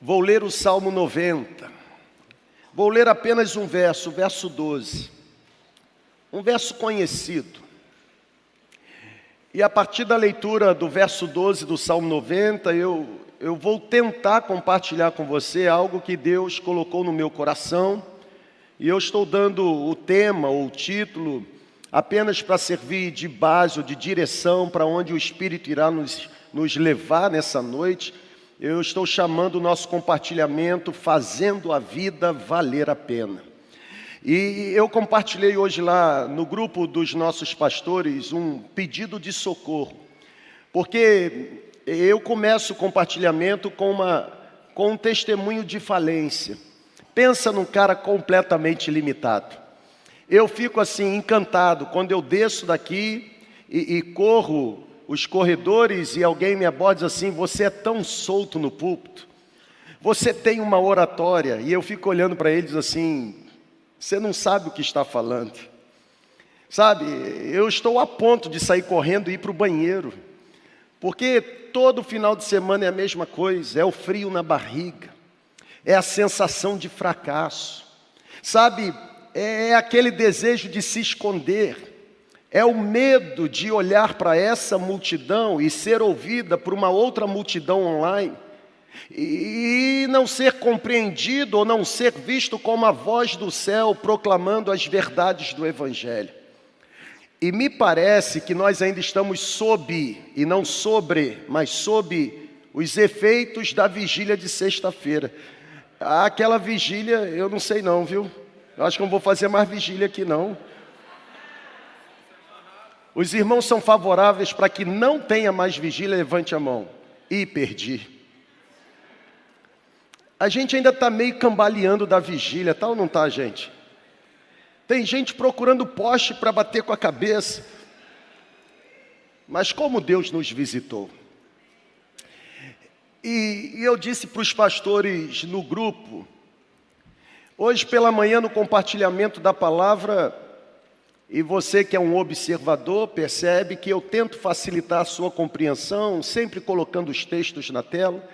Vou ler o Salmo 90. Vou ler apenas um verso, o verso 12. Um verso conhecido. E a partir da leitura do verso 12 do Salmo 90, eu, eu vou tentar compartilhar com você algo que Deus colocou no meu coração. E eu estou dando o tema ou o título apenas para servir de base ou de direção para onde o Espírito irá nos, nos levar nessa noite. Eu estou chamando o nosso compartilhamento Fazendo a Vida Valer a Pena. E eu compartilhei hoje lá no grupo dos nossos pastores um pedido de socorro, porque eu começo o compartilhamento com, uma, com um testemunho de falência. Pensa num cara completamente limitado. Eu fico assim encantado quando eu desço daqui e, e corro os corredores e alguém me aborda assim: Você é tão solto no púlpito, você tem uma oratória, e eu fico olhando para eles assim: Você não sabe o que está falando. Sabe, eu estou a ponto de sair correndo e ir para o banheiro, porque todo final de semana é a mesma coisa: é o frio na barriga, é a sensação de fracasso. Sabe, é, é aquele desejo de se esconder, é o medo de olhar para essa multidão e ser ouvida por uma outra multidão online e não ser compreendido ou não ser visto como a voz do céu proclamando as verdades do Evangelho. E me parece que nós ainda estamos sob, e não sobre, mas sob os efeitos da vigília de sexta-feira. Aquela vigília, eu não sei não, viu? Eu acho que não vou fazer mais vigília aqui não. Os irmãos são favoráveis para que não tenha mais vigília, levante a mão. E perdi. A gente ainda está meio cambaleando da vigília, tal tá ou não está, gente? Tem gente procurando poste para bater com a cabeça. Mas como Deus nos visitou. E, e eu disse para os pastores no grupo, Hoje pela manhã, no compartilhamento da palavra, e você que é um observador, percebe que eu tento facilitar a sua compreensão, sempre colocando os textos na tela,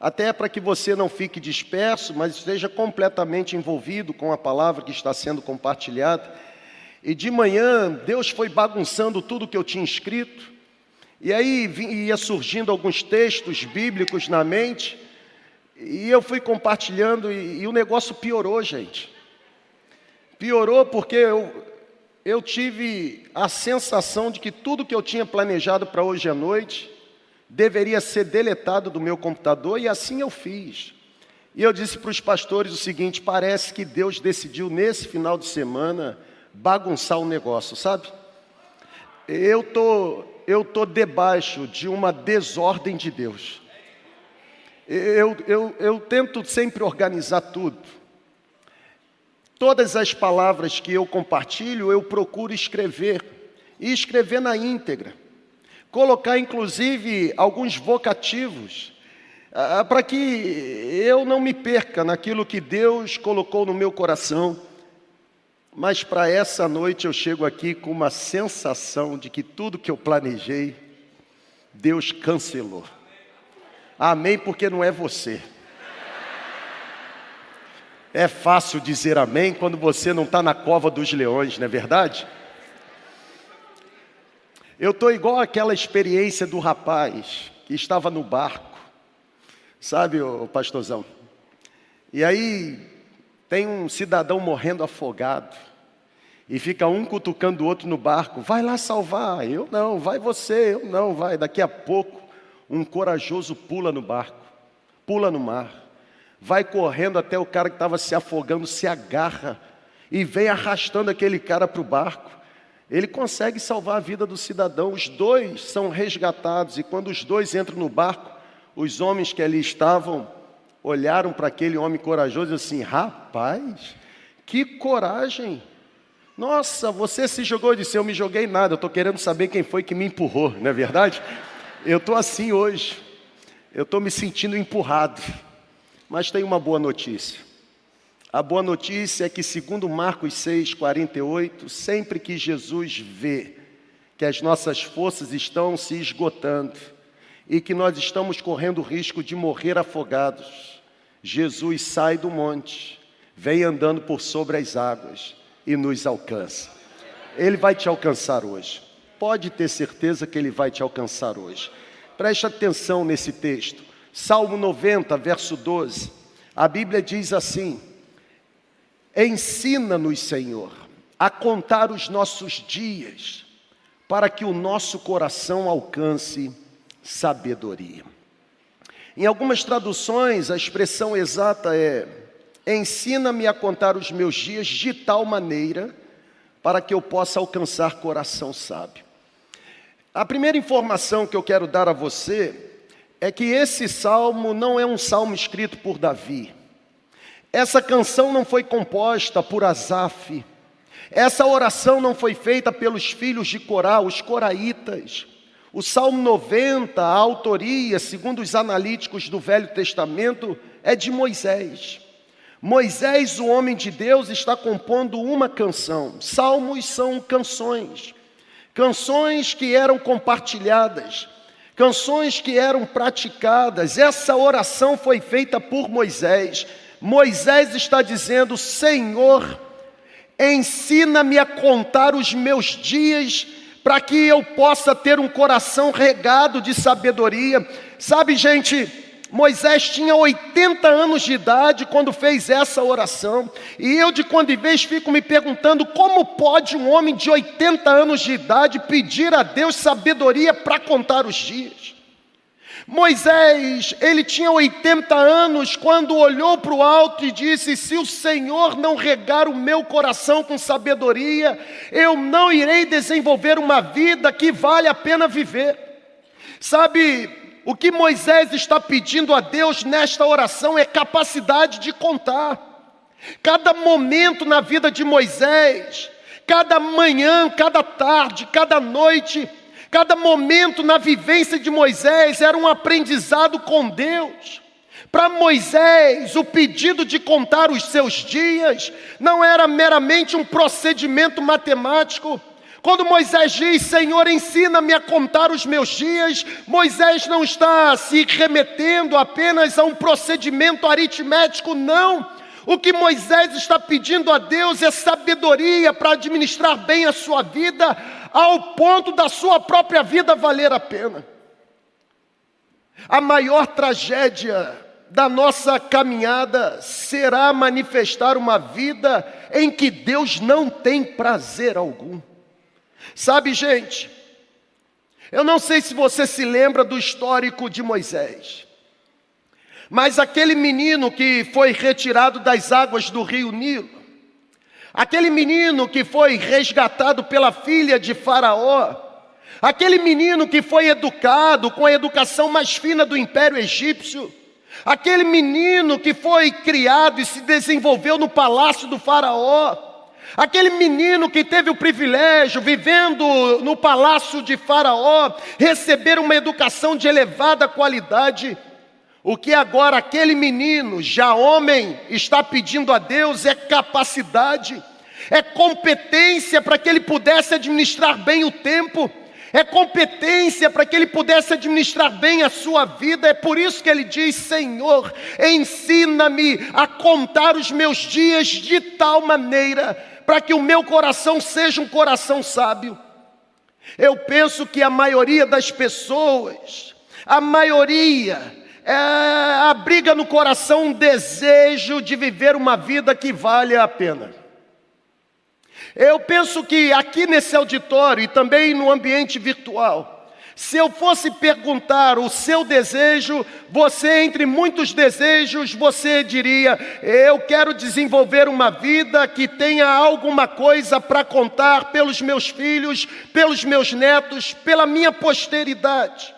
até para que você não fique disperso, mas esteja completamente envolvido com a palavra que está sendo compartilhada. E de manhã, Deus foi bagunçando tudo que eu tinha escrito, e aí ia surgindo alguns textos bíblicos na mente, e eu fui compartilhando e, e o negócio piorou, gente. Piorou porque eu, eu tive a sensação de que tudo que eu tinha planejado para hoje à noite deveria ser deletado do meu computador e assim eu fiz. E eu disse para os pastores o seguinte: parece que Deus decidiu nesse final de semana bagunçar o negócio, sabe? Eu tô, eu tô debaixo de uma desordem de Deus. Eu, eu, eu tento sempre organizar tudo. Todas as palavras que eu compartilho, eu procuro escrever, e escrever na íntegra. Colocar, inclusive, alguns vocativos, ah, para que eu não me perca naquilo que Deus colocou no meu coração. Mas para essa noite eu chego aqui com uma sensação de que tudo que eu planejei, Deus cancelou. Amém, porque não é você. É fácil dizer amém quando você não está na cova dos leões, não é verdade? Eu estou igual aquela experiência do rapaz que estava no barco, sabe, o pastorzão? E aí tem um cidadão morrendo afogado, e fica um cutucando o outro no barco, vai lá salvar, eu não, vai você, eu não, vai. Daqui a pouco um corajoso pula no barco, pula no mar, vai correndo até o cara que estava se afogando, se agarra e vem arrastando aquele cara para o barco. Ele consegue salvar a vida do cidadão. Os dois são resgatados, e quando os dois entram no barco, os homens que ali estavam olharam para aquele homem corajoso e assim: rapaz, que coragem! Nossa, você se jogou, e disse: Eu me joguei nada, eu estou querendo saber quem foi que me empurrou, não é verdade? Eu estou assim hoje. Eu estou me sentindo empurrado. Mas tem uma boa notícia. A boa notícia é que, segundo Marcos 6, 48, sempre que Jesus vê que as nossas forças estão se esgotando e que nós estamos correndo o risco de morrer afogados, Jesus sai do monte, vem andando por sobre as águas e nos alcança. Ele vai te alcançar hoje. Pode ter certeza que ele vai te alcançar hoje. Preste atenção nesse texto. Salmo 90, verso 12. A Bíblia diz assim: Ensina-nos, Senhor, a contar os nossos dias, para que o nosso coração alcance sabedoria. Em algumas traduções, a expressão exata é: Ensina-me a contar os meus dias de tal maneira para que eu possa alcançar coração sábio. A primeira informação que eu quero dar a você é que esse salmo não é um salmo escrito por Davi. Essa canção não foi composta por Asaf. Essa oração não foi feita pelos filhos de Corá, os coraitas. O Salmo 90, a autoria, segundo os analíticos do Velho Testamento, é de Moisés. Moisés, o homem de Deus, está compondo uma canção. Salmos são canções. Canções que eram compartilhadas, canções que eram praticadas. Essa oração foi feita por Moisés. Moisés está dizendo: Senhor, ensina-me a contar os meus dias para que eu possa ter um coração regado de sabedoria. Sabe, gente, Moisés tinha 80 anos de idade quando fez essa oração, e eu de quando em vez fico me perguntando como pode um homem de 80 anos de idade pedir a Deus sabedoria para contar os dias. Moisés, ele tinha 80 anos quando olhou para o alto e disse: Se o Senhor não regar o meu coração com sabedoria, eu não irei desenvolver uma vida que vale a pena viver. Sabe, o que Moisés está pedindo a Deus nesta oração é capacidade de contar. Cada momento na vida de Moisés, cada manhã, cada tarde, cada noite, Cada momento na vivência de Moisés era um aprendizado com Deus. Para Moisés, o pedido de contar os seus dias não era meramente um procedimento matemático. Quando Moisés diz, Senhor, ensina-me a contar os meus dias, Moisés não está se remetendo apenas a um procedimento aritmético, não. O que Moisés está pedindo a Deus é sabedoria para administrar bem a sua vida, ao ponto da sua própria vida valer a pena. A maior tragédia da nossa caminhada será manifestar uma vida em que Deus não tem prazer algum. Sabe, gente, eu não sei se você se lembra do histórico de Moisés, mas aquele menino que foi retirado das águas do rio Nilo, aquele menino que foi resgatado pela filha de Faraó, aquele menino que foi educado com a educação mais fina do império egípcio, aquele menino que foi criado e se desenvolveu no palácio do Faraó, aquele menino que teve o privilégio, vivendo no palácio de Faraó, receber uma educação de elevada qualidade. O que agora aquele menino, já homem, está pedindo a Deus é capacidade, é competência para que ele pudesse administrar bem o tempo, é competência para que ele pudesse administrar bem a sua vida. É por isso que ele diz: Senhor, ensina-me a contar os meus dias de tal maneira para que o meu coração seja um coração sábio. Eu penso que a maioria das pessoas, a maioria, é, abriga no coração um desejo de viver uma vida que vale a pena. Eu penso que aqui nesse auditório e também no ambiente virtual, se eu fosse perguntar o seu desejo, você, entre muitos desejos, você diria: Eu quero desenvolver uma vida que tenha alguma coisa para contar pelos meus filhos, pelos meus netos, pela minha posteridade.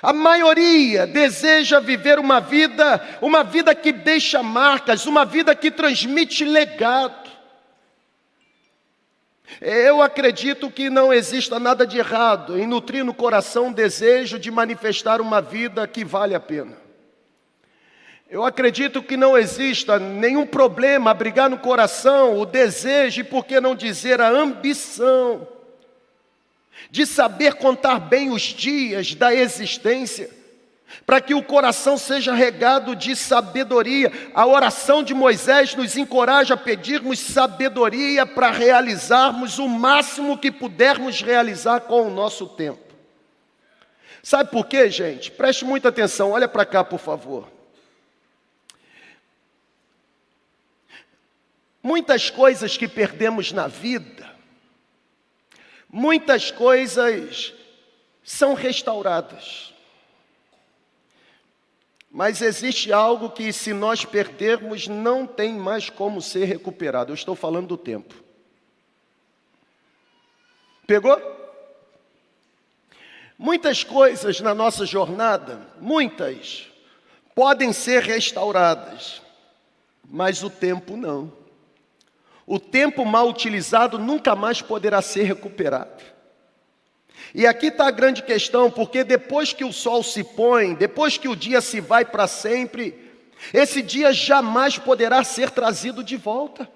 A maioria deseja viver uma vida, uma vida que deixa marcas, uma vida que transmite legado. Eu acredito que não exista nada de errado em nutrir no coração o desejo de manifestar uma vida que vale a pena. Eu acredito que não exista nenhum problema abrigar no coração o desejo e, por que não dizer, a ambição de saber contar bem os dias da existência, para que o coração seja regado de sabedoria. A oração de Moisés nos encoraja a pedirmos sabedoria para realizarmos o máximo que pudermos realizar com o nosso tempo. Sabe por quê, gente? Preste muita atenção, olha para cá, por favor. Muitas coisas que perdemos na vida, muitas coisas são restauradas. Mas existe algo que, se nós perdermos, não tem mais como ser recuperado. Eu estou falando do tempo. Pegou? Muitas coisas na nossa jornada, muitas, podem ser restauradas, mas o tempo não. O tempo mal utilizado nunca mais poderá ser recuperado. E aqui está a grande questão, porque depois que o sol se põe, depois que o dia se vai para sempre, esse dia jamais poderá ser trazido de volta.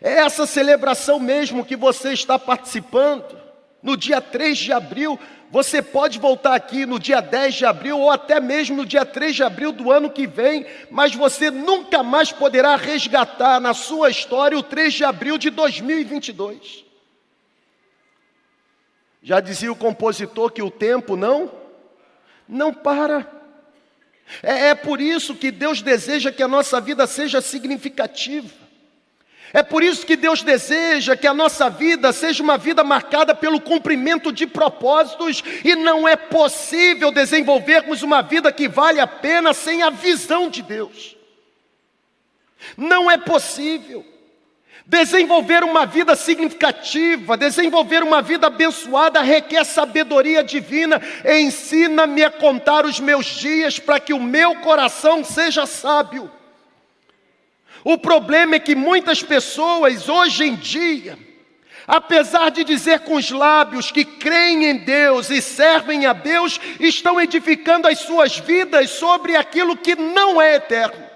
É essa celebração mesmo que você está participando, no dia 3 de abril, você pode voltar aqui no dia 10 de abril ou até mesmo no dia 3 de abril do ano que vem, mas você nunca mais poderá resgatar na sua história o 3 de abril de 2022. Já dizia o compositor que o tempo não, não para. É, é por isso que Deus deseja que a nossa vida seja significativa. É por isso que Deus deseja que a nossa vida seja uma vida marcada pelo cumprimento de propósitos, e não é possível desenvolvermos uma vida que vale a pena sem a visão de Deus. Não é possível. Desenvolver uma vida significativa, desenvolver uma vida abençoada requer sabedoria divina. Ensina-me a contar os meus dias para que o meu coração seja sábio. O problema é que muitas pessoas hoje em dia, apesar de dizer com os lábios que creem em Deus e servem a Deus, estão edificando as suas vidas sobre aquilo que não é eterno.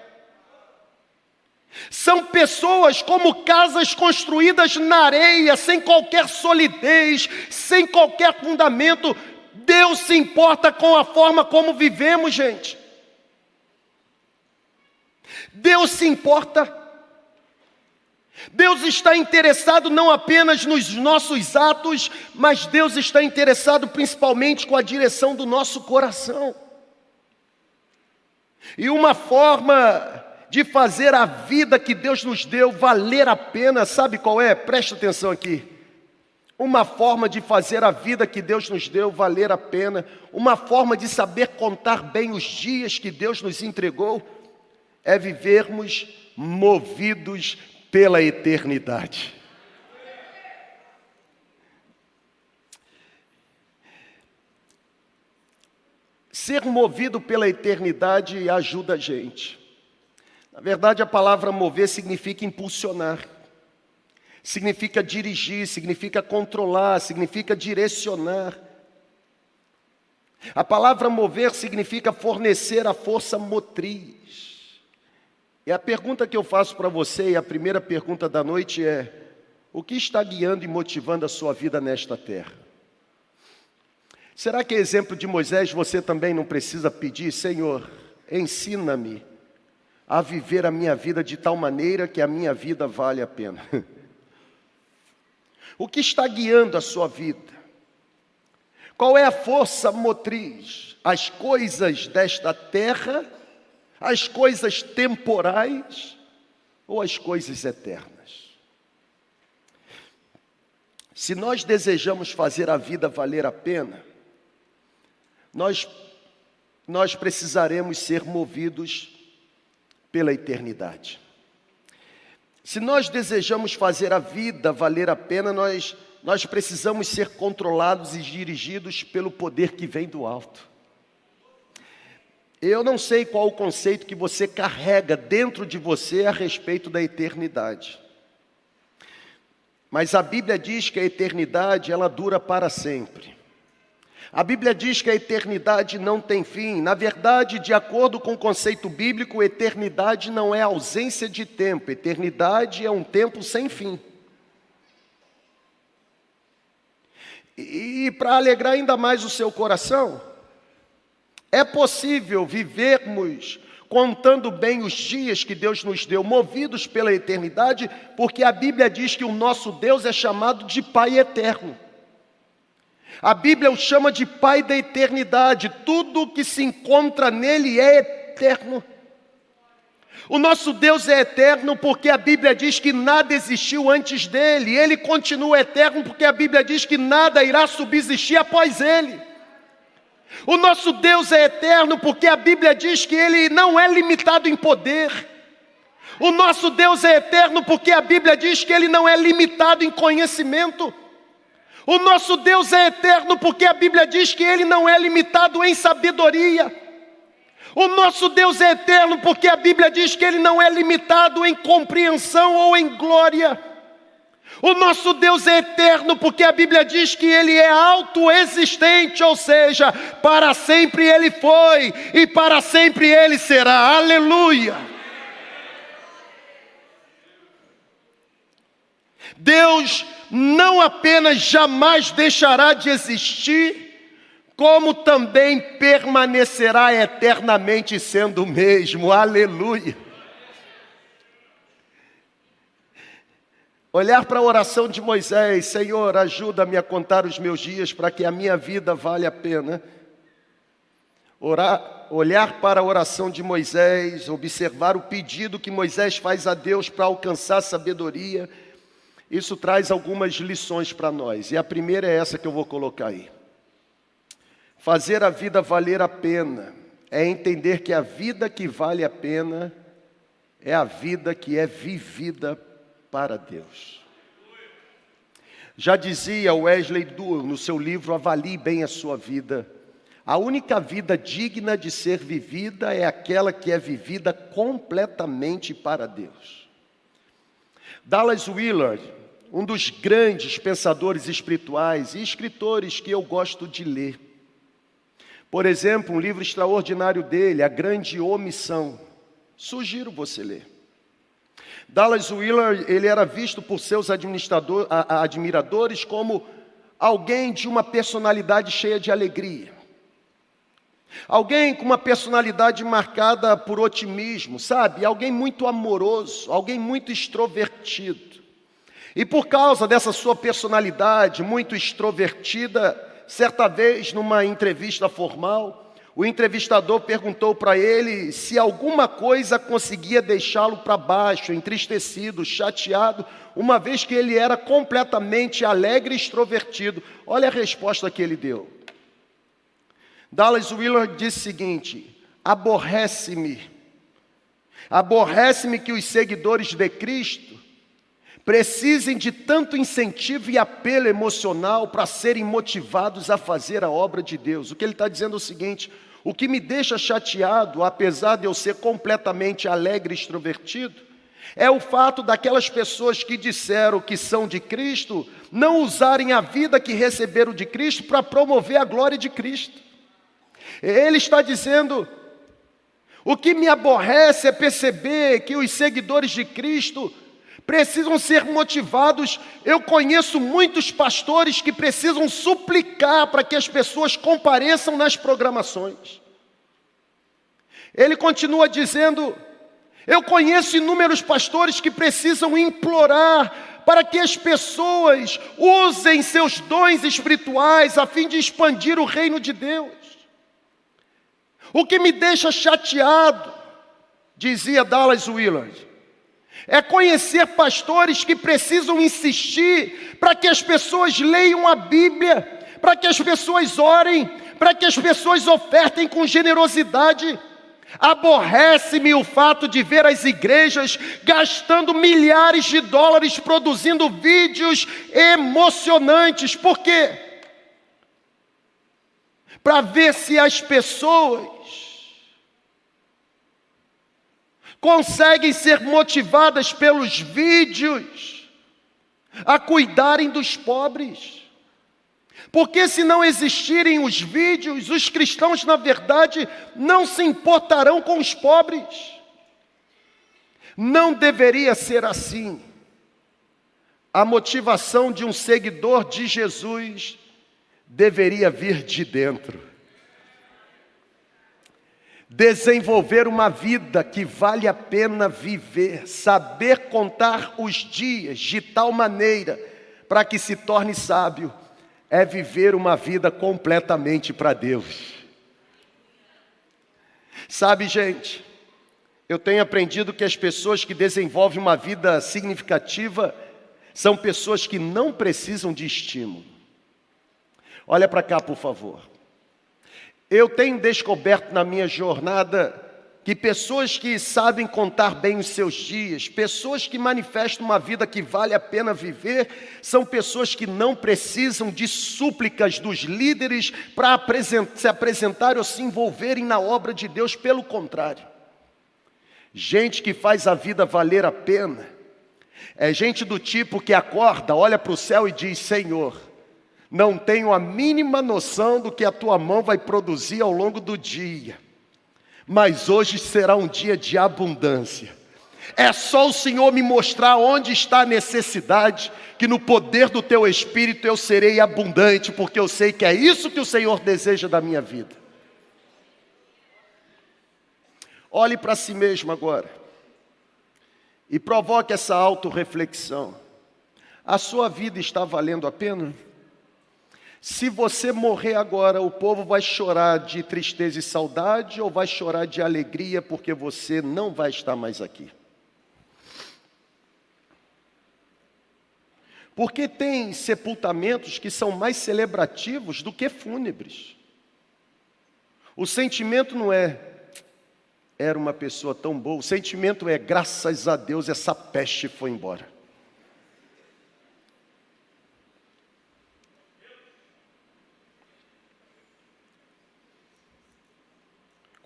São pessoas como casas construídas na areia, sem qualquer solidez, sem qualquer fundamento. Deus se importa com a forma como vivemos, gente. Deus se importa. Deus está interessado não apenas nos nossos atos, mas Deus está interessado principalmente com a direção do nosso coração. E uma forma de fazer a vida que Deus nos deu valer a pena, sabe qual é? Preste atenção aqui. Uma forma de fazer a vida que Deus nos deu valer a pena, uma forma de saber contar bem os dias que Deus nos entregou, é vivermos movidos pela eternidade. Ser movido pela eternidade ajuda a gente. Na verdade, a palavra mover significa impulsionar, significa dirigir, significa controlar, significa direcionar. A palavra mover significa fornecer a força motriz. E a pergunta que eu faço para você, e a primeira pergunta da noite é: o que está guiando e motivando a sua vida nesta terra? Será que, exemplo de Moisés, você também não precisa pedir, Senhor, ensina-me a viver a minha vida de tal maneira que a minha vida vale a pena. O que está guiando a sua vida? Qual é a força motriz? As coisas desta terra, as coisas temporais ou as coisas eternas? Se nós desejamos fazer a vida valer a pena, nós, nós precisaremos ser movidos pela eternidade. Se nós desejamos fazer a vida valer a pena, nós, nós precisamos ser controlados e dirigidos pelo poder que vem do alto. Eu não sei qual o conceito que você carrega dentro de você a respeito da eternidade. Mas a Bíblia diz que a eternidade ela dura para sempre. A Bíblia diz que a eternidade não tem fim. Na verdade, de acordo com o conceito bíblico, eternidade não é ausência de tempo, eternidade é um tempo sem fim. E, e para alegrar ainda mais o seu coração, É possível vivermos contando bem os dias que Deus nos deu, movidos pela eternidade, porque a Bíblia diz que o nosso Deus é chamado de Pai eterno. A Bíblia o chama de Pai da eternidade, tudo que se encontra nele é eterno. O nosso Deus é eterno porque a Bíblia diz que nada existiu antes dele, ele continua eterno porque a Bíblia diz que nada irá subsistir após ele. O nosso Deus é eterno porque a Bíblia diz que ele não é limitado em poder. O nosso Deus é eterno porque a Bíblia diz que ele não é limitado em conhecimento. O nosso Deus é eterno porque a Bíblia diz que ele não é limitado em sabedoria. O nosso Deus é eterno porque a Bíblia diz que ele não é limitado em compreensão ou em glória. O nosso Deus é eterno porque a Bíblia diz que ele é autoexistente, ou seja, para sempre ele foi e para sempre ele será. Aleluia! Deus não apenas jamais deixará de existir, como também permanecerá eternamente sendo o mesmo. Aleluia! Olhar para a oração de Moisés, Senhor, ajuda-me a contar os meus dias para que a minha vida valha a pena. Orar, olhar para a oração de Moisés, observar o pedido que Moisés faz a Deus para alcançar sabedoria, isso traz algumas lições para nós. E a primeira é essa que eu vou colocar aí. Fazer a vida valer a pena é entender que a vida que vale a pena é a vida que é vivida para Deus. Já dizia Wesley Duhr no seu livro Avalie bem a sua vida. A única vida digna de ser vivida é aquela que é vivida completamente para Deus. Dallas Willard, um dos grandes pensadores espirituais e escritores que eu gosto de ler. Por exemplo, um livro extraordinário dele, A Grande Omissão. Sugiro você ler. Dallas Willard, ele era visto por seus admiradores como alguém de uma personalidade cheia de alegria. Alguém com uma personalidade marcada por otimismo, sabe? Alguém muito amoroso, alguém muito extrovertido. E por causa dessa sua personalidade muito extrovertida, certa vez numa entrevista formal, o entrevistador perguntou para ele se alguma coisa conseguia deixá-lo para baixo, entristecido, chateado, uma vez que ele era completamente alegre e extrovertido. Olha a resposta que ele deu. Dallas Willard disse o seguinte: aborrece-me, aborrece-me que os seguidores de Cristo precisem de tanto incentivo e apelo emocional para serem motivados a fazer a obra de Deus. O que ele está dizendo é o seguinte: o que me deixa chateado, apesar de eu ser completamente alegre e extrovertido, é o fato daquelas pessoas que disseram que são de Cristo não usarem a vida que receberam de Cristo para promover a glória de Cristo. Ele está dizendo: o que me aborrece é perceber que os seguidores de Cristo precisam ser motivados. Eu conheço muitos pastores que precisam suplicar para que as pessoas compareçam nas programações. Ele continua dizendo: Eu conheço inúmeros pastores que precisam implorar para que as pessoas usem seus dons espirituais a fim de expandir o reino de Deus. O que me deixa chateado, dizia Dallas Willard, é conhecer pastores que precisam insistir para que as pessoas leiam a Bíblia, para que as pessoas orem, para que as pessoas ofertem com generosidade. Aborrece-me o fato de ver as igrejas gastando milhares de dólares produzindo vídeos emocionantes. Por quê? Para ver se as pessoas conseguem ser motivadas pelos vídeos a cuidarem dos pobres. Porque se não existirem os vídeos, os cristãos, na verdade, não se importarão com os pobres. Não deveria ser assim. A motivação de um seguidor de Jesus deveria vir de dentro. Desenvolver uma vida que vale a pena viver, saber contar os dias de tal maneira para que se torne sábio, é viver uma vida completamente para Deus. Sabe, gente, eu tenho aprendido que as pessoas que desenvolvem uma vida significativa são pessoas que não precisam de estímulo. Olha para cá, por favor. Eu tenho descoberto na minha jornada que pessoas que sabem contar bem os seus dias, pessoas que manifestam uma vida que vale a pena viver, são pessoas que não precisam de súplicas dos líderes para se apresentar ou se envolverem na obra de Deus, pelo contrário. Gente que faz a vida valer a pena, é gente do tipo que acorda, olha para o céu e diz: Senhor, não tenho a mínima noção do que a tua mão vai produzir ao longo do dia, mas hoje será um dia de abundância. É só o Senhor me mostrar onde está a necessidade, que no poder do teu espírito eu serei abundante, porque eu sei que é isso que o Senhor deseja da minha vida. Olhe para si mesmo agora e provoque essa autorreflexão. A sua vida está valendo a pena? Se você morrer agora, o povo vai chorar de tristeza e saudade ou vai chorar de alegria porque você não vai estar mais aqui? Porque tem sepultamentos que são mais celebrativos do que fúnebres. O sentimento não é, era uma pessoa tão boa, o sentimento é, graças a Deus, essa peste foi embora.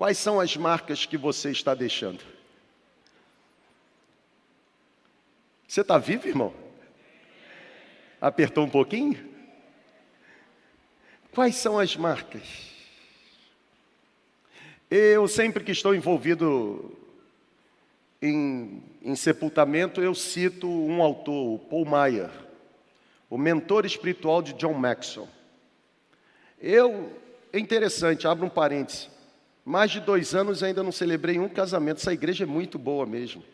Quais são as marcas que você está deixando? Você está vivo, irmão? Apertou um pouquinho? Quais são as marcas? Eu sempre que estou envolvido em, em sepultamento, eu cito um autor, o Paul Meyer, o mentor espiritual de John Maxwell. Eu, é interessante, abro um parêntese. Mais de dois anos ainda não celebrei um casamento. Essa igreja é muito boa mesmo.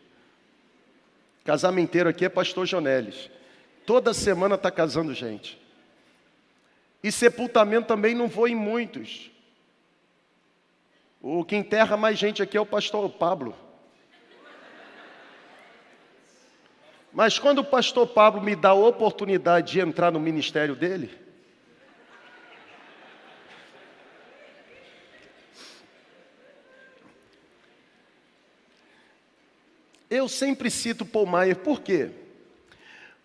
Casamenteiro aqui é pastor Jonelis. Toda semana está casando gente. E sepultamento também não vou em muitos. O que enterra mais gente aqui é o pastor Pablo. Mas quando o pastor Pablo me dá a oportunidade de entrar no ministério dele, Eu sempre cito Paul Maier, por quê?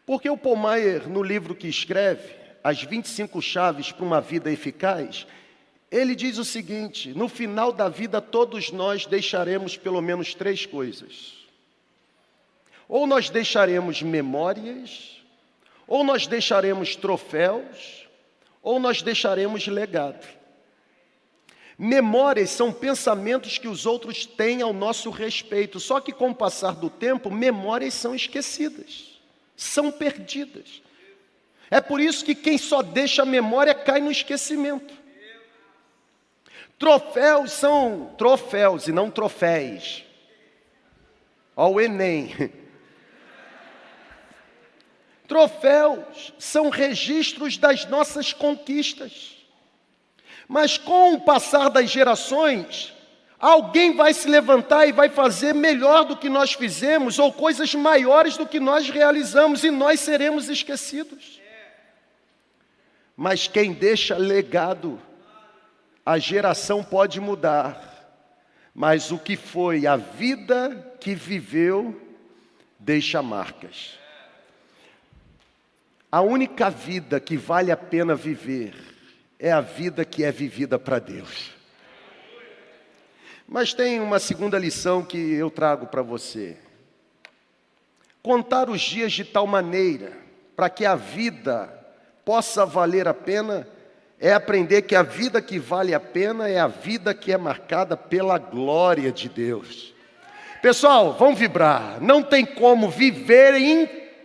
Porque o Paul Maier, no livro que escreve, As 25 Chaves para uma Vida Eficaz, ele diz o seguinte: no final da vida, todos nós deixaremos pelo menos três coisas. Ou nós deixaremos memórias, ou nós deixaremos troféus, ou nós deixaremos legado. Memórias são pensamentos que os outros têm ao nosso respeito, só que com o passar do tempo, memórias são esquecidas, são perdidas. É por isso que quem só deixa a memória cai no esquecimento. Troféus são troféus e não troféis. Ao Enem. Troféus são registros das nossas conquistas. Mas com o passar das gerações, alguém vai se levantar e vai fazer melhor do que nós fizemos, ou coisas maiores do que nós realizamos, e nós seremos esquecidos. Mas quem deixa legado, a geração pode mudar, mas o que foi a vida que viveu, deixa marcas. A única vida que vale a pena viver é a vida que é vivida para Deus. Mas tem uma segunda lição que eu trago para você. Contar os dias de tal maneira para que a vida possa valer a pena é aprender que a vida que vale a pena é a vida que é marcada pela glória de Deus. Pessoal, vamos vibrar. Não tem como viver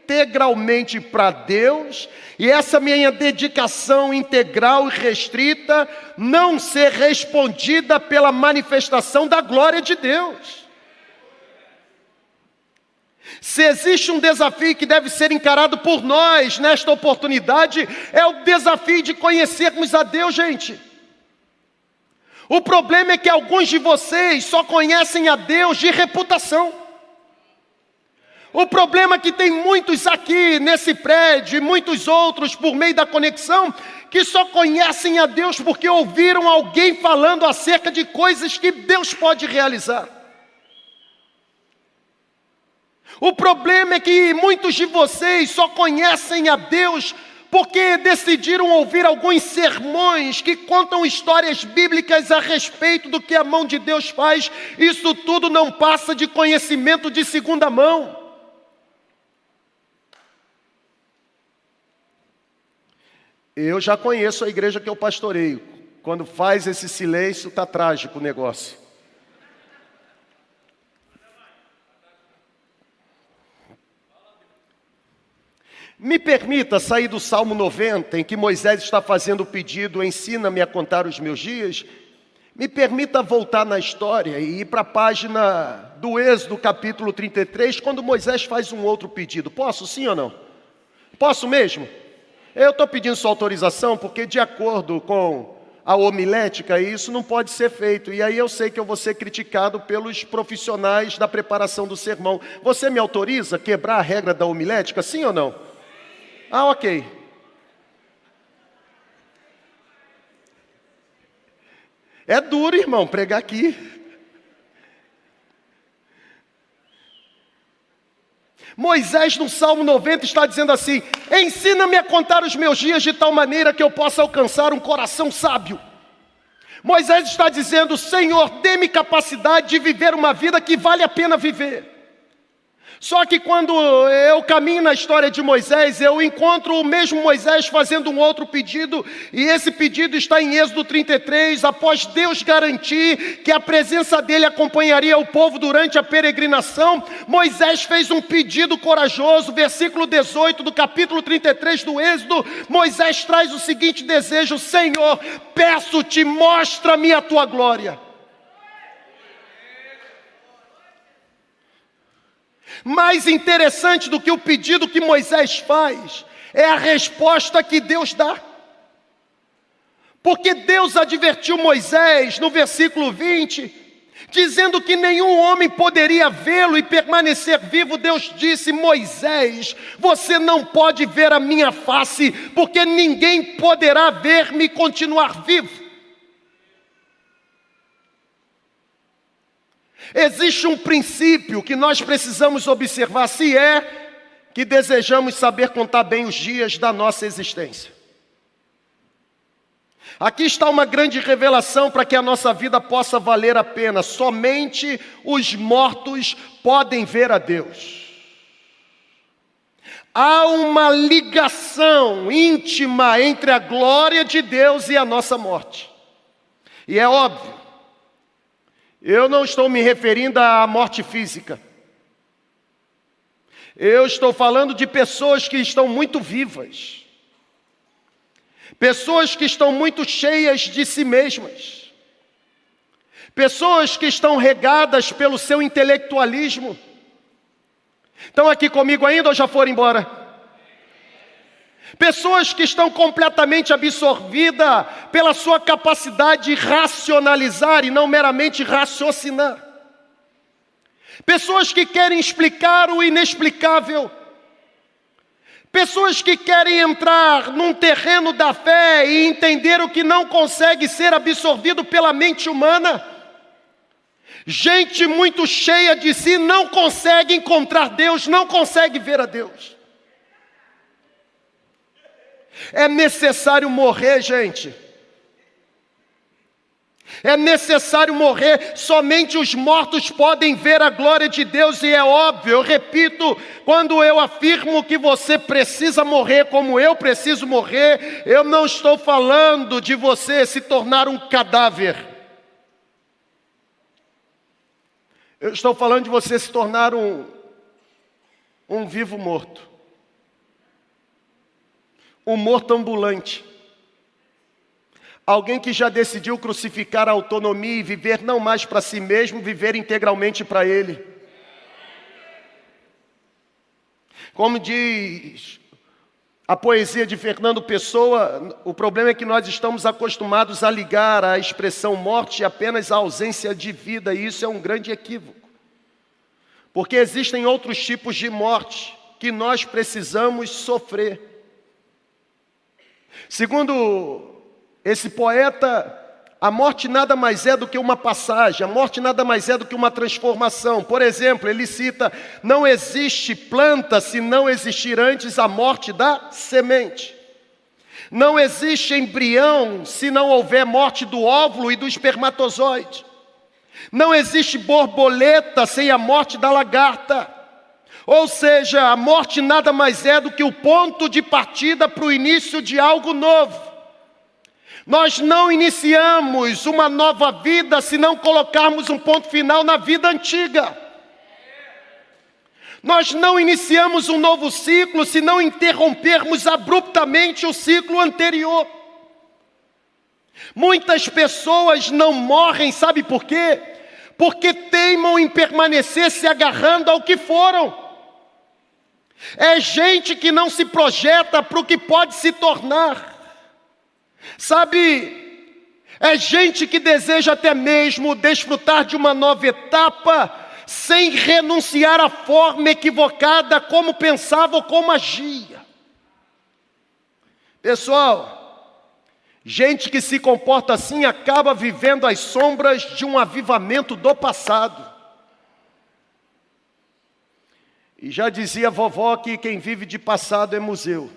integralmente para Deus e essa minha dedicação integral e restrita não ser respondida pela manifestação da glória de Deus. Se existe um desafio que deve ser encarado por nós nesta oportunidade, é o desafio de conhecermos a Deus, gente. O problema é que alguns de vocês só conhecem a Deus de reputação. O problema é que tem muitos aqui nesse prédio e muitos outros por meio da conexão que só conhecem a Deus porque ouviram alguém falando acerca de coisas que Deus pode realizar. O problema é que muitos de vocês só conhecem a Deus porque decidiram ouvir alguns sermões que contam histórias bíblicas a respeito do que a mão de Deus faz. Isso tudo não passa de conhecimento de segunda mão. Eu já conheço a igreja que eu pastoreio. Quando faz esse silêncio, está trágico o negócio. Me permita sair do Salmo 90, em que Moisés está fazendo o pedido, ensina-me a contar os meus dias. Me permita voltar na história e ir para a página do Êxodo, capítulo 33, quando Moisés faz um outro pedido. Posso, sim ou não? Posso mesmo? Eu estou pedindo sua autorização porque, de acordo com a homilética, isso não pode ser feito. E aí eu sei que eu vou ser criticado pelos profissionais da preparação do sermão. Você me autoriza a quebrar a regra da homilética, sim ou não? Ah, ok. É duro, irmão, pregar aqui. Moisés, no Salmo 90, está dizendo assim: Ensina-me a contar os meus dias de tal maneira que eu possa alcançar um coração sábio. Moisés está dizendo: Senhor, dê-me capacidade de viver uma vida que vale a pena viver. Só que quando eu caminho na história de Moisés, eu encontro o mesmo Moisés fazendo um outro pedido, e esse pedido está em Êxodo 33, após Deus garantir que a presença dele acompanharia o povo durante a peregrinação, Moisés fez um pedido corajoso, versículo 18 do capítulo 33 do Êxodo, Moisés traz o seguinte desejo: Senhor, peço-te, mostra-me a tua glória. Mais interessante do que o pedido que Moisés faz é a resposta que Deus dá. Porque Deus advertiu Moisés no versículo 20, dizendo que nenhum homem poderia vê-lo e permanecer vivo. Deus disse: Moisés, você não pode ver a minha face, porque ninguém poderá ver-me continuar vivo. Existe um princípio que nós precisamos observar, se é que desejamos saber contar bem os dias da nossa existência. Aqui está uma grande revelação para que a nossa vida possa valer a pena. Somente os mortos podem ver a Deus. Há uma ligação íntima entre a glória de Deus e a nossa morte. E é óbvio, eu não estou me referindo à morte física. Eu estou falando de pessoas que estão muito vivas. Pessoas que estão muito cheias de si mesmas. Pessoas que estão regadas pelo seu intelectualismo. Estão aqui comigo ainda ou já foram embora? Pessoas que estão completamente absorvidas pela sua capacidade de racionalizar e não meramente raciocinar. Pessoas que querem explicar o inexplicável. Pessoas que querem entrar num terreno da fé e entender o que não consegue ser absorvido pela mente humana. Gente muito cheia de si não consegue encontrar Deus, não consegue ver a Deus. É necessário morrer, gente. É necessário morrer, somente os mortos podem ver a glória de Deus, e é óbvio, eu repito, quando eu afirmo que você precisa morrer como eu preciso morrer, eu não estou falando de você se tornar um cadáver, eu estou falando de você se tornar um, um vivo morto. Um morto ambulante. Alguém que já decidiu crucificar a autonomia e viver não mais para si mesmo, viver integralmente para Ele. Como diz a poesia de Fernando Pessoa, o problema é que nós estamos acostumados a ligar a expressão morte apenas à ausência de vida, e isso é um grande equívoco. Porque existem outros tipos de morte que nós precisamos sofrer. Segundo esse poeta, a morte nada mais é do que uma passagem, a morte nada mais é do que uma transformação. Por exemplo, ele cita: não existe planta se não existir antes a morte da semente. Não existe embrião se não houver morte do óvulo e do espermatozoide. Não existe borboleta sem a morte da lagarta. Ou seja, a morte nada mais é do que o ponto de partida para o início de algo novo. Nós não iniciamos uma nova vida se não colocarmos um ponto final na vida antiga. Nós não iniciamos um novo ciclo se não interrompermos abruptamente o ciclo anterior. Muitas pessoas não morrem, sabe por quê? Porque teimam em permanecer se agarrando ao que foram. É gente que não se projeta para o que pode se tornar. Sabe, é gente que deseja até mesmo desfrutar de uma nova etapa sem renunciar à forma equivocada como pensava ou como agia. Pessoal, gente que se comporta assim acaba vivendo as sombras de um avivamento do passado. E já dizia a vovó que quem vive de passado é museu.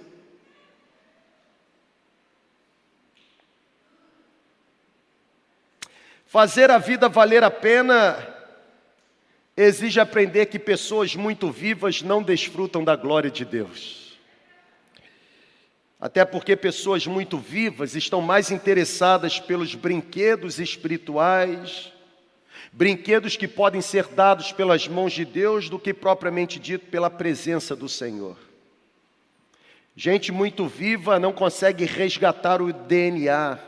Fazer a vida valer a pena exige aprender que pessoas muito vivas não desfrutam da glória de Deus. Até porque pessoas muito vivas estão mais interessadas pelos brinquedos espirituais, Brinquedos que podem ser dados pelas mãos de Deus do que propriamente dito pela presença do Senhor. Gente muito viva não consegue resgatar o DNA.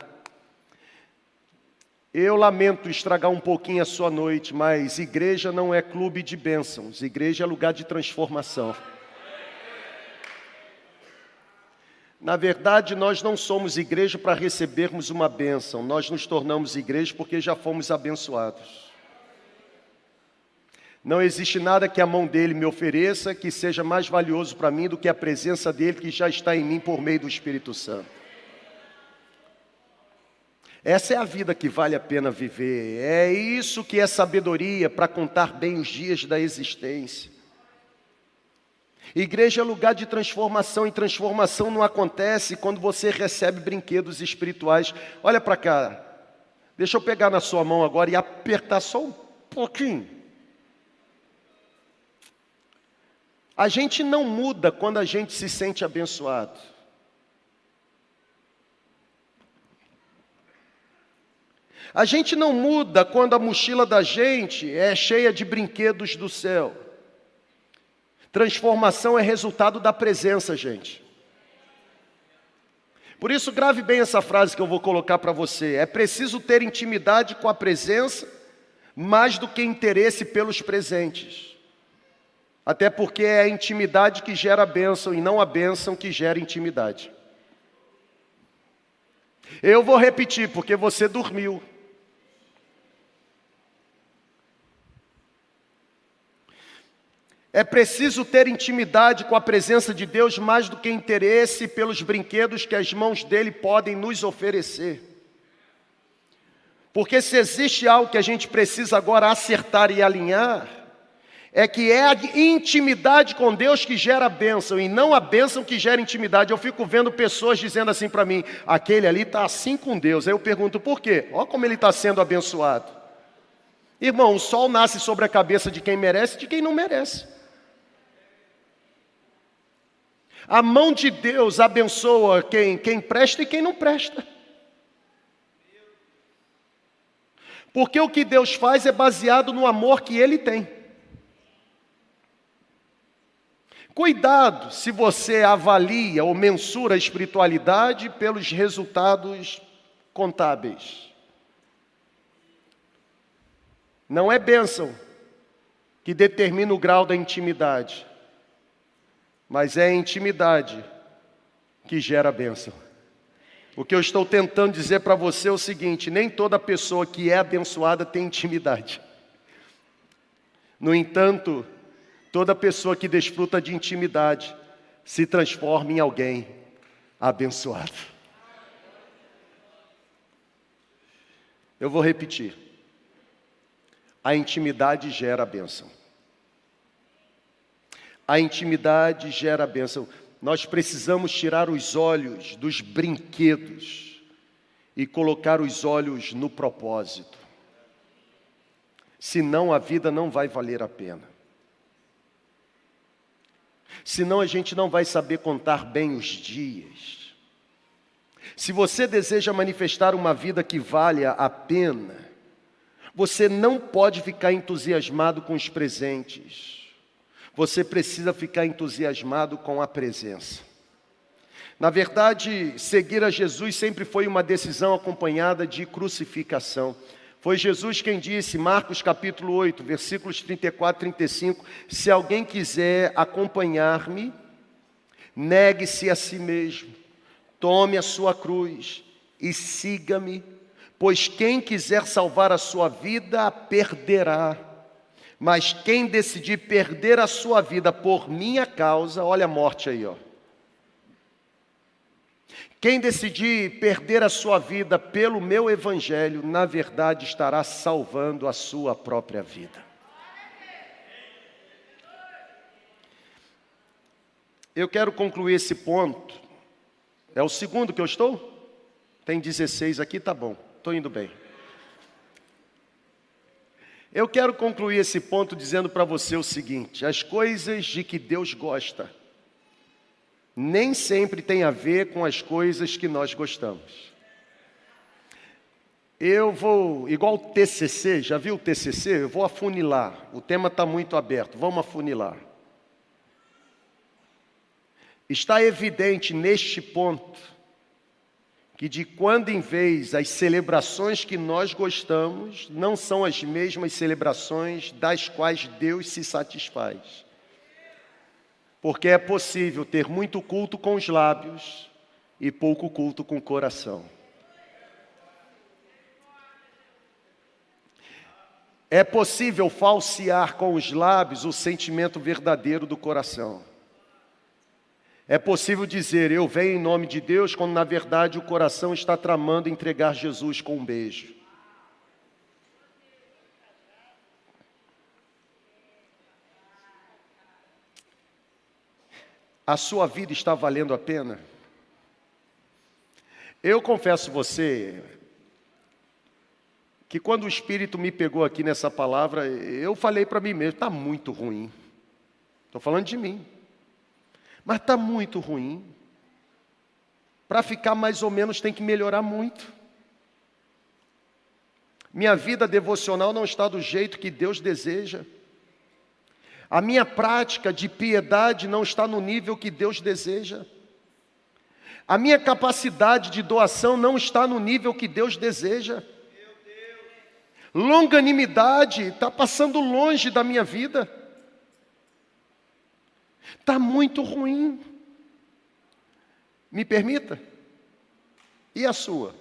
Eu lamento estragar um pouquinho a sua noite, mas igreja não é clube de bênçãos, igreja é lugar de transformação. Na verdade, nós não somos igreja para recebermos uma bênção, nós nos tornamos igreja porque já fomos abençoados. Não existe nada que a mão dele me ofereça que seja mais valioso para mim do que a presença dele que já está em mim por meio do Espírito Santo. Essa é a vida que vale a pena viver. É isso que é sabedoria para contar bem os dias da existência. Igreja é lugar de transformação, e transformação não acontece quando você recebe brinquedos espirituais. Olha para cá, deixa eu pegar na sua mão agora e apertar só um pouquinho. A gente não muda quando a gente se sente abençoado. A gente não muda quando a mochila da gente é cheia de brinquedos do céu. Transformação é resultado da presença, gente. Por isso, grave bem essa frase que eu vou colocar para você. É preciso ter intimidade com a presença, mais do que interesse pelos presentes. Até porque é a intimidade que gera a bênção e não a bênção que gera intimidade. Eu vou repetir, porque você dormiu. É preciso ter intimidade com a presença de Deus mais do que interesse pelos brinquedos que as mãos dele podem nos oferecer. Porque se existe algo que a gente precisa agora acertar e alinhar, é que é a intimidade com Deus que gera bênção e não a bênção que gera intimidade. Eu fico vendo pessoas dizendo assim para mim: aquele ali está assim com Deus. Aí eu pergunto por quê? Olha como ele está sendo abençoado. Irmão, o sol nasce sobre a cabeça de quem merece e de quem não merece. A mão de Deus abençoa quem, quem presta e quem não presta. Porque o que Deus faz é baseado no amor que Ele tem. Cuidado se você avalia ou mensura a espiritualidade pelos resultados contábeis. Não é bênção que determina o grau da intimidade, mas é a intimidade que gera bênção. O que eu estou tentando dizer para você é o seguinte: nem toda pessoa que é abençoada tem intimidade. No entanto, toda pessoa que desfruta de intimidade se transforma em alguém abençoado. Eu vou repetir. A intimidade gera bênção. A intimidade gera bênção. Nós precisamos tirar os olhos dos brinquedos e colocar os olhos no propósito. Senão a vida não vai valer a pena. Senão a gente não vai saber contar bem os dias. Se você deseja manifestar uma vida que valha a pena, você não pode ficar entusiasmado com os presentes. Você precisa ficar entusiasmado com a presença. Na verdade, seguir a Jesus sempre foi uma decisão acompanhada de crucificação. Foi Jesus quem disse, Marcos capítulo 8, versículos 34 e 35, se alguém quiser acompanhar-me, negue-se a si mesmo, tome a sua cruz e siga-me, pois quem quiser salvar a sua vida, perderá mas quem decidir perder a sua vida por minha causa, olha a morte aí, ó. Quem decidir perder a sua vida pelo meu evangelho, na verdade estará salvando a sua própria vida. Eu quero concluir esse ponto. É o segundo que eu estou? Tem 16 aqui, tá bom. Estou indo bem. Eu quero concluir esse ponto dizendo para você o seguinte: as coisas de que Deus gosta nem sempre tem a ver com as coisas que nós gostamos. Eu vou, igual o TCC, já viu o TCC? Eu vou afunilar. O tema está muito aberto, vamos afunilar. Está evidente neste ponto que de quando em vez as celebrações que nós gostamos não são as mesmas celebrações das quais Deus se satisfaz. Porque é possível ter muito culto com os lábios e pouco culto com o coração. É possível falsear com os lábios o sentimento verdadeiro do coração. É possível dizer eu venho em nome de Deus, quando na verdade o coração está tramando entregar Jesus com um beijo. A sua vida está valendo a pena? Eu confesso você que quando o Espírito me pegou aqui nessa palavra, eu falei para mim mesmo, está muito ruim. Estou falando de mim. Mas está muito ruim. Para ficar mais ou menos tem que melhorar muito. Minha vida devocional não está do jeito que Deus deseja. A minha prática de piedade não está no nível que Deus deseja. A minha capacidade de doação não está no nível que Deus deseja. Longanimidade está passando longe da minha vida. Está muito ruim. Me permita? E a sua?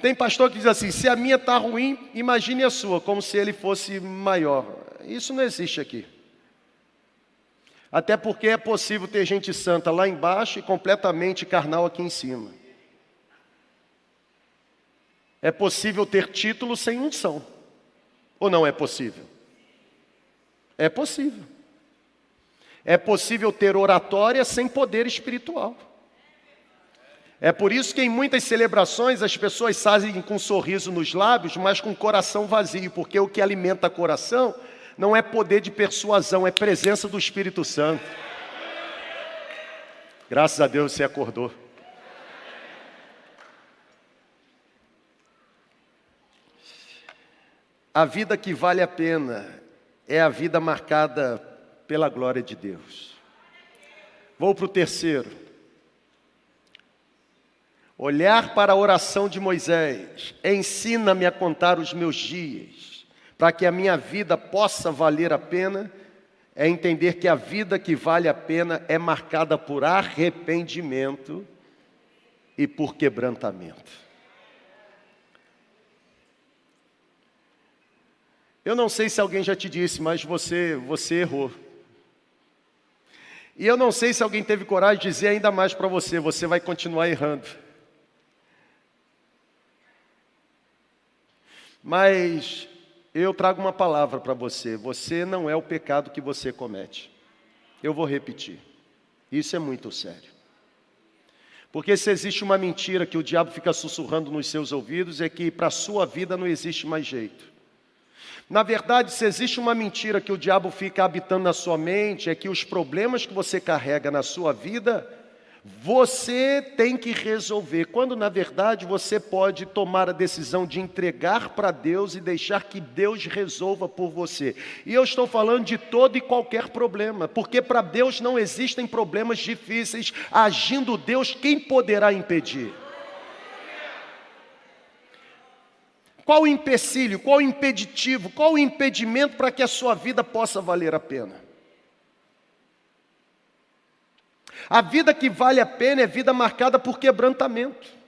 Tem pastor que diz assim: se a minha está ruim, imagine a sua, como se ele fosse maior. Isso não existe aqui. Até porque é possível ter gente santa lá embaixo e completamente carnal aqui em cima. É possível ter título sem unção. Ou não é possível? É possível. É possível ter oratória sem poder espiritual. É por isso que em muitas celebrações as pessoas fazem com um sorriso nos lábios, mas com o coração vazio, porque o que alimenta o coração não é poder de persuasão, é presença do Espírito Santo. Graças a Deus você acordou. A vida que vale a pena é a vida marcada pela glória de Deus. Vou para o terceiro. Olhar para a oração de Moisés, ensina-me a contar os meus dias, para que a minha vida possa valer a pena, é entender que a vida que vale a pena é marcada por arrependimento e por quebrantamento. Eu não sei se alguém já te disse, mas você, você errou. E eu não sei se alguém teve coragem de dizer ainda mais para você, você vai continuar errando. Mas eu trago uma palavra para você: você não é o pecado que você comete. Eu vou repetir. Isso é muito sério. Porque se existe uma mentira que o diabo fica sussurrando nos seus ouvidos, é que para a sua vida não existe mais jeito. Na verdade, se existe uma mentira que o diabo fica habitando na sua mente, é que os problemas que você carrega na sua vida, você tem que resolver. Quando na verdade você pode tomar a decisão de entregar para Deus e deixar que Deus resolva por você. E eu estou falando de todo e qualquer problema, porque para Deus não existem problemas difíceis. Agindo Deus, quem poderá impedir? Qual o empecilho, qual o impeditivo, qual o impedimento para que a sua vida possa valer a pena? A vida que vale a pena é vida marcada por quebrantamento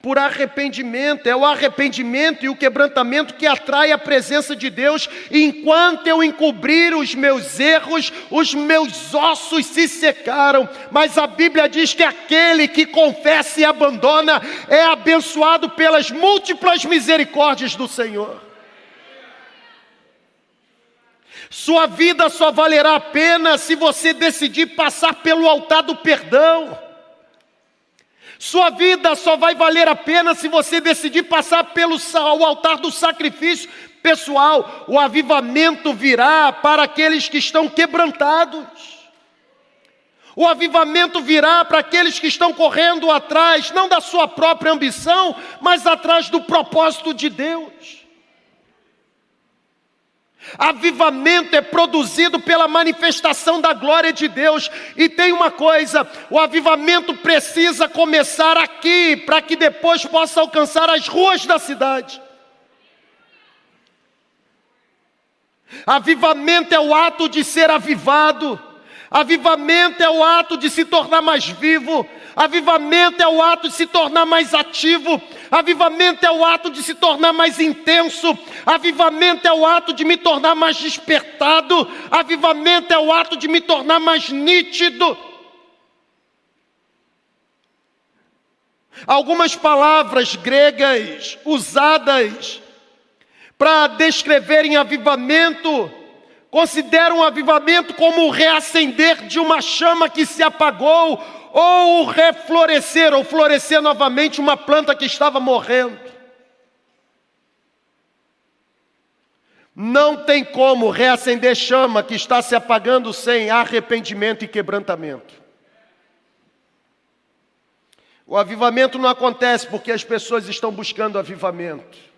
por arrependimento. É o arrependimento e o quebrantamento que atrai a presença de Deus. Enquanto eu encobrir os meus erros, os meus ossos se secaram. Mas a Bíblia diz que aquele que confessa e abandona é abençoado pelas múltiplas misericórdias do Senhor. Sua vida só valerá a pena se você decidir passar pelo altar do perdão. Sua vida só vai valer a pena se você decidir passar pelo altar do sacrifício pessoal. O avivamento virá para aqueles que estão quebrantados. O avivamento virá para aqueles que estão correndo atrás, não da sua própria ambição, mas atrás do propósito de Deus. Avivamento é produzido pela manifestação da glória de Deus. E tem uma coisa: o avivamento precisa começar aqui, para que depois possa alcançar as ruas da cidade. Avivamento é o ato de ser avivado. Avivamento é o ato de se tornar mais vivo. Avivamento é o ato de se tornar mais ativo. Avivamento é o ato de se tornar mais intenso. Avivamento é o ato de me tornar mais despertado. Avivamento é o ato de me tornar mais nítido. Algumas palavras gregas usadas para descreverem avivamento consideram o avivamento como o reacender de uma chama que se apagou ou reflorescer, ou florescer novamente uma planta que estava morrendo. Não tem como reacender chama que está se apagando sem arrependimento e quebrantamento. O avivamento não acontece porque as pessoas estão buscando avivamento.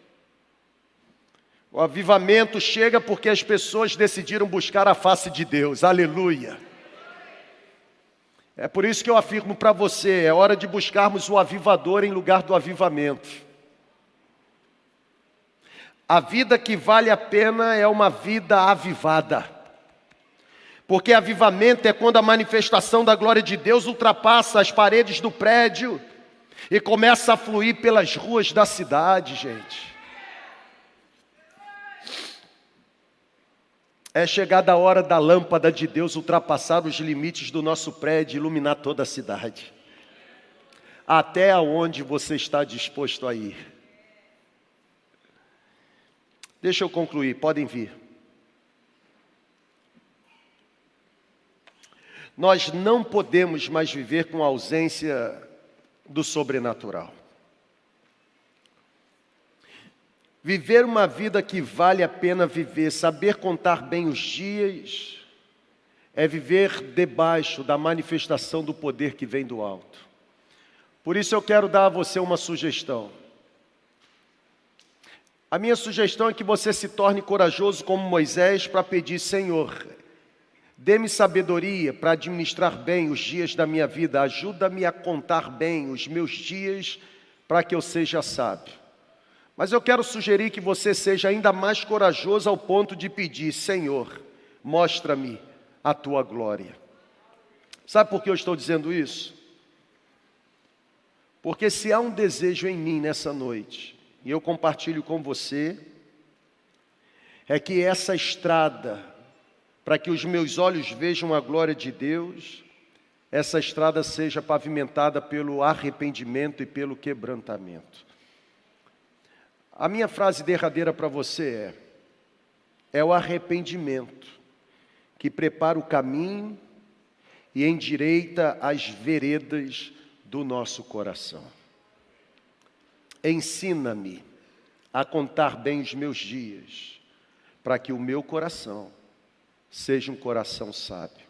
O avivamento chega porque as pessoas decidiram buscar a face de Deus. Aleluia. É por isso que eu afirmo para você: é hora de buscarmos o avivador em lugar do avivamento. A vida que vale a pena é uma vida avivada. Porque avivamento é quando a manifestação da glória de Deus ultrapassa as paredes do prédio e começa a fluir pelas ruas da cidade, gente. É chegada a hora da lâmpada de Deus ultrapassar os limites do nosso prédio e iluminar toda a cidade. Até aonde você está disposto a ir? Deixa eu concluir, podem vir. Nós não podemos mais viver com a ausência do sobrenatural. Viver uma vida que vale a pena viver, saber contar bem os dias, é viver debaixo da manifestação do poder que vem do alto. Por isso eu quero dar a você uma sugestão. A minha sugestão é que você se torne corajoso como Moisés para pedir: Senhor, dê-me sabedoria para administrar bem os dias da minha vida, ajuda-me a contar bem os meus dias para que eu seja sábio. Mas eu quero sugerir que você seja ainda mais corajoso ao ponto de pedir: Senhor, mostra-me a tua glória. Sabe por que eu estou dizendo isso? Porque se há um desejo em mim nessa noite, e eu compartilho com você, é que essa estrada, para que os meus olhos vejam a glória de Deus, essa estrada seja pavimentada pelo arrependimento e pelo quebrantamento. A minha frase derradeira para você é: é o arrependimento que prepara o caminho e endireita as veredas do nosso coração. Ensina-me a contar bem os meus dias, para que o meu coração seja um coração sábio.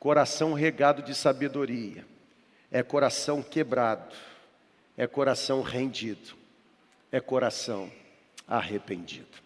Coração regado de sabedoria, é coração quebrado, é coração rendido, é coração arrependido.